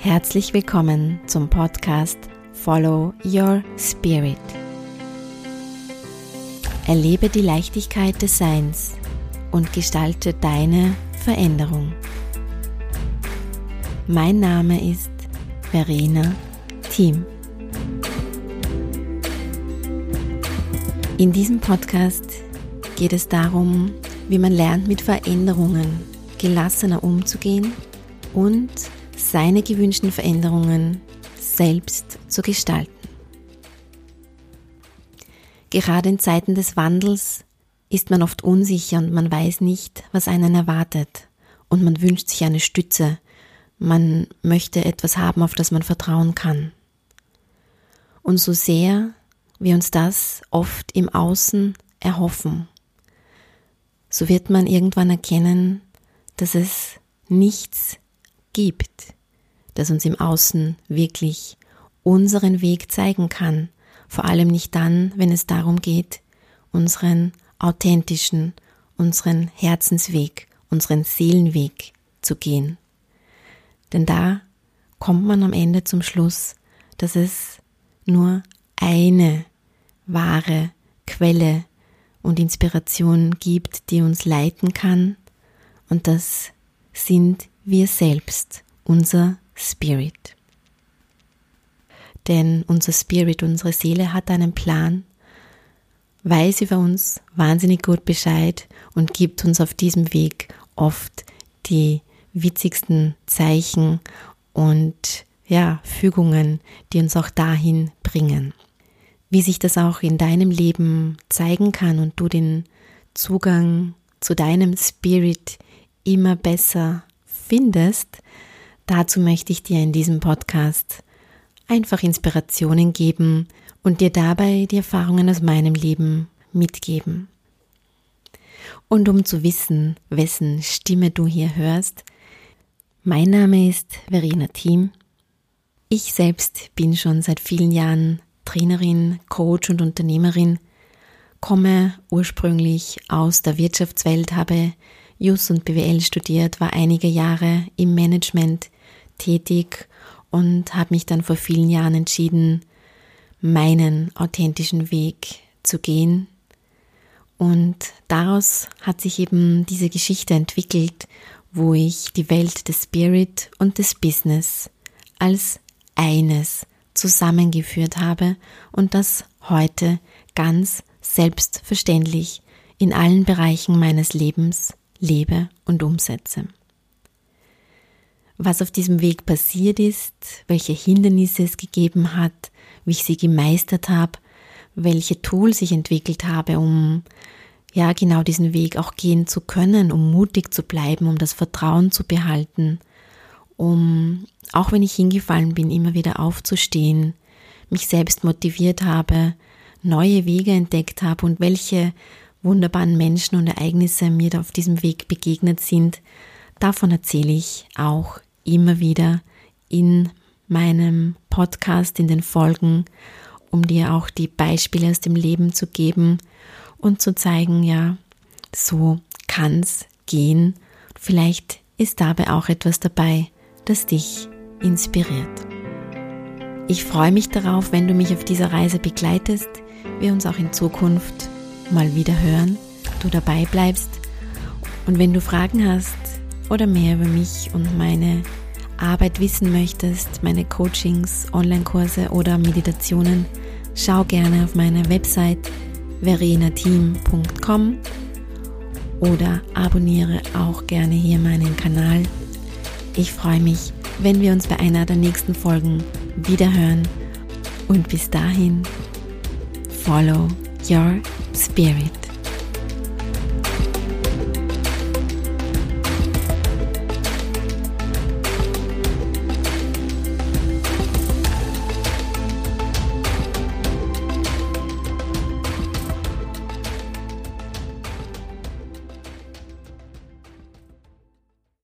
Herzlich willkommen zum Podcast Follow Your Spirit. Erlebe die Leichtigkeit des Seins und gestalte deine Veränderung. Mein Name ist Verena Thiem. In diesem Podcast geht es darum, wie man lernt, mit Veränderungen gelassener umzugehen und seine gewünschten Veränderungen selbst zu gestalten. Gerade in Zeiten des Wandels ist man oft unsicher und man weiß nicht, was einen erwartet. Und man wünscht sich eine Stütze. Man möchte etwas haben, auf das man vertrauen kann. Und so sehr wir uns das oft im Außen erhoffen, so wird man irgendwann erkennen, dass es nichts gibt, das uns im Außen wirklich unseren Weg zeigen kann, vor allem nicht dann, wenn es darum geht, unseren authentischen, unseren Herzensweg, unseren Seelenweg zu gehen. Denn da kommt man am Ende zum Schluss, dass es nur eine wahre Quelle und Inspiration gibt, die uns leiten kann. Und das sind wir selbst, unser Spirit. Denn unser Spirit, unsere Seele hat einen Plan, weiß über uns wahnsinnig gut Bescheid und gibt uns auf diesem Weg oft die witzigsten Zeichen und ja, Fügungen, die uns auch dahin bringen wie sich das auch in deinem Leben zeigen kann und du den Zugang zu deinem Spirit immer besser findest, dazu möchte ich dir in diesem Podcast einfach Inspirationen geben und dir dabei die Erfahrungen aus meinem Leben mitgeben. Und um zu wissen, wessen Stimme du hier hörst, mein Name ist Verena Thiem. Ich selbst bin schon seit vielen Jahren Trainerin, Coach und Unternehmerin, komme ursprünglich aus der Wirtschaftswelt, habe Jus und BWL studiert, war einige Jahre im Management tätig und habe mich dann vor vielen Jahren entschieden, meinen authentischen Weg zu gehen. Und daraus hat sich eben diese Geschichte entwickelt, wo ich die Welt des Spirit und des Business als eines zusammengeführt habe und das heute ganz selbstverständlich in allen Bereichen meines Lebens lebe und umsetze. Was auf diesem Weg passiert ist, welche Hindernisse es gegeben hat, wie ich sie gemeistert habe, welche Tools ich entwickelt habe, um ja genau diesen Weg auch gehen zu können, um mutig zu bleiben, um das Vertrauen zu behalten, um, auch wenn ich hingefallen bin, immer wieder aufzustehen, mich selbst motiviert habe, neue Wege entdeckt habe und welche wunderbaren Menschen und Ereignisse mir auf diesem Weg begegnet sind, davon erzähle ich auch immer wieder in meinem Podcast, in den Folgen, um dir auch die Beispiele aus dem Leben zu geben und zu zeigen, ja, so kann's gehen. Vielleicht ist dabei auch etwas dabei, das dich inspiriert. Ich freue mich darauf, wenn du mich auf dieser Reise begleitest, wir uns auch in Zukunft mal wieder hören, du dabei bleibst. Und wenn du Fragen hast oder mehr über mich und meine Arbeit wissen möchtest, meine Coachings, Online-Kurse oder Meditationen, schau gerne auf meine Website verenateam.com oder abonniere auch gerne hier meinen Kanal. Ich freue mich, wenn wir uns bei einer der nächsten Folgen wiederhören. Und bis dahin, follow your spirit.